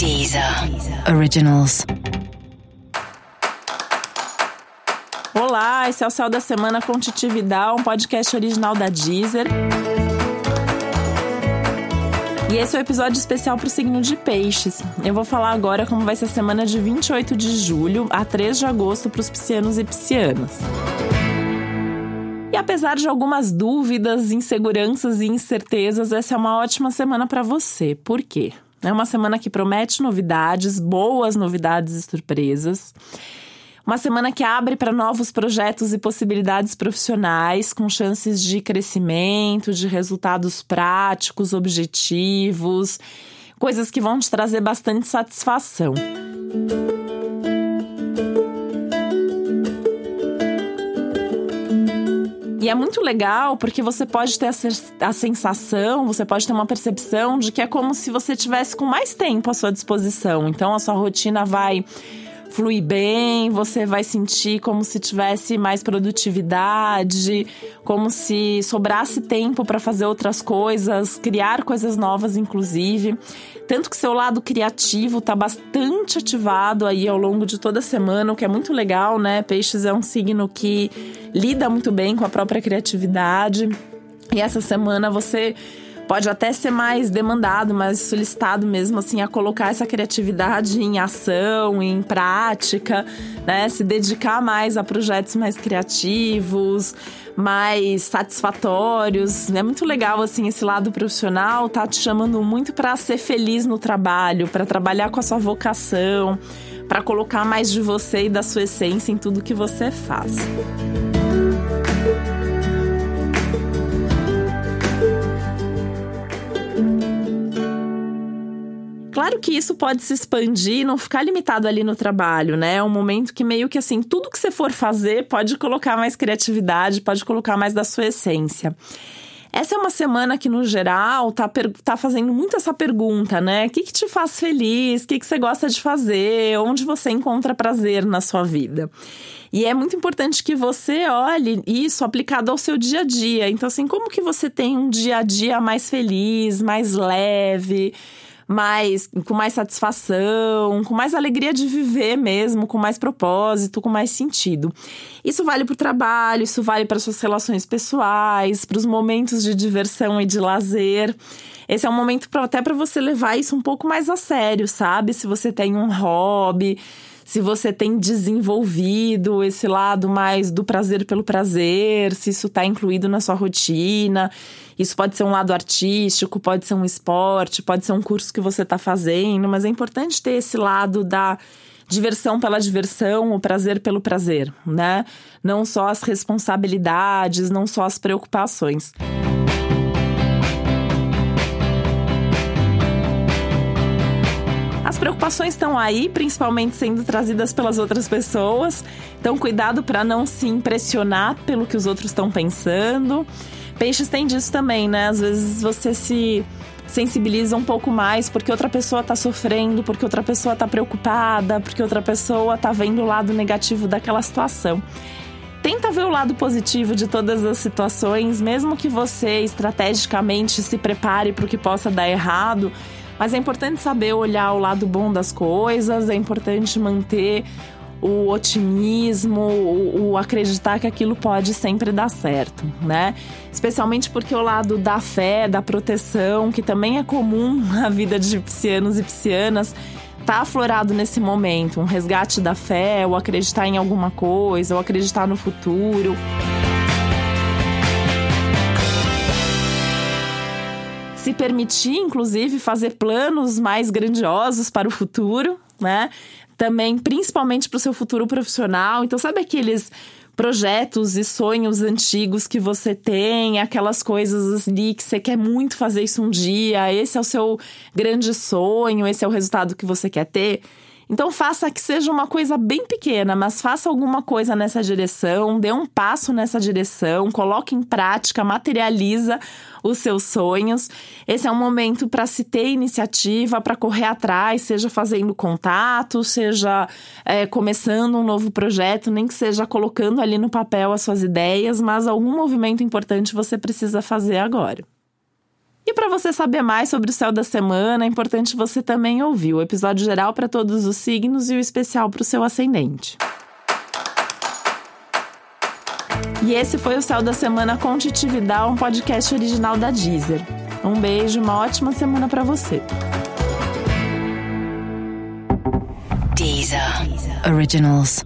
Deezer Originals. Olá, esse é o Céu da Semana com Titividade, um podcast original da Deezer. E esse é o um episódio especial para o signo de Peixes. Eu vou falar agora como vai ser a semana de 28 de julho a 3 de agosto para os piscianos e piscianas. E apesar de algumas dúvidas, inseguranças e incertezas, essa é uma ótima semana para você. Por quê? É uma semana que promete novidades, boas novidades e surpresas. Uma semana que abre para novos projetos e possibilidades profissionais, com chances de crescimento, de resultados práticos, objetivos, coisas que vão te trazer bastante satisfação. E é muito legal porque você pode ter a, sensação, você pode ter uma percepção de que é como se você tivesse com mais tempo à sua disposição. Então a sua rotina vai fluir bem, você vai sentir como se tivesse mais produtividade, como se sobrasse tempo para fazer outras coisas, criar coisas novas, inclusive. Tanto que seu lado criativo está bastante ativado aí ao longo de toda a semana, o que é muito legal, né? Peixes é um signo que lida muito bem com a própria criatividade. E essa semana você pode até ser mais demandado, mais solicitado mesmo assim a colocar essa criatividade em ação, em prática, né? Se dedicar mais a projetos mais criativos, mais satisfatórios. É muito legal assim esse lado profissional, tá te chamando muito para ser feliz no trabalho, para trabalhar com a sua vocação, para colocar mais de você e da sua essência em tudo que você faz. Claro que isso pode se expandir e não ficar limitado ali no trabalho, né? É um momento que meio que assim, tudo que você for fazer pode colocar mais criatividade, pode colocar mais da sua essência. Essa é uma semana que, no geral, tá, tá fazendo muito essa pergunta, né? O que, que te faz feliz? O que, que você gosta de fazer? Onde você encontra prazer na sua vida? E é muito importante que você olhe isso aplicado ao seu dia a dia. Então, assim, como que você tem um dia a dia mais feliz, mais leve? Mais com mais satisfação, com mais alegria de viver mesmo, com mais propósito, com mais sentido. Isso vale para o trabalho, isso vale para suas relações pessoais, para os momentos de diversão e de lazer. Esse é um momento pra, até para você levar isso um pouco mais a sério, sabe? Se você tem um hobby, se você tem desenvolvido esse lado mais do prazer pelo prazer, se isso está incluído na sua rotina. Isso pode ser um lado artístico, pode ser um esporte, pode ser um curso que você está fazendo, mas é importante ter esse lado da diversão pela diversão, o prazer pelo prazer, né? Não só as responsabilidades, não só as preocupações. Preocupações estão aí, principalmente sendo trazidas pelas outras pessoas. Então, cuidado para não se impressionar pelo que os outros estão pensando. Peixes tem disso também, né? Às vezes você se sensibiliza um pouco mais porque outra pessoa tá sofrendo, porque outra pessoa tá preocupada, porque outra pessoa tá vendo o lado negativo daquela situação. Tenta ver o lado positivo de todas as situações, mesmo que você estrategicamente se prepare para o que possa dar errado mas é importante saber olhar o lado bom das coisas, é importante manter o otimismo, o, o, acreditar que aquilo pode sempre dar certo, né? Especialmente porque o lado da fé, da proteção, que também é comum na vida de piscianos e piscianas, tá aflorado nesse momento. Um resgate da fé, ou acreditar em alguma coisa, ou acreditar no futuro. Se permitir, inclusive, fazer planos mais grandiosos para o futuro, né? Também, principalmente para o seu futuro profissional. Então, sabe aqueles projetos e sonhos antigos que você tem, aquelas coisas ali que você quer muito fazer isso um dia, esse é o seu grande sonho, esse é o resultado que você quer ter. Então faça que seja uma coisa bem pequena, mas faça alguma coisa nessa direção, dê um passo nessa direção, coloque em prática, materializa os seus sonhos. Esse é um momento para se ter iniciativa, para correr atrás, seja fazendo contato, seja é, começando um novo projeto, nem que seja colocando ali no papel as suas ideias, mas algum movimento importante você precisa fazer agora. E para você saber mais sobre o céu da semana, é importante você também ouvir o episódio geral para todos os signos e o especial para o seu ascendente. E esse foi o Céu da Semana com Titividade, um podcast original da Deezer. Um beijo, uma ótima semana para você. Deezer. Originals.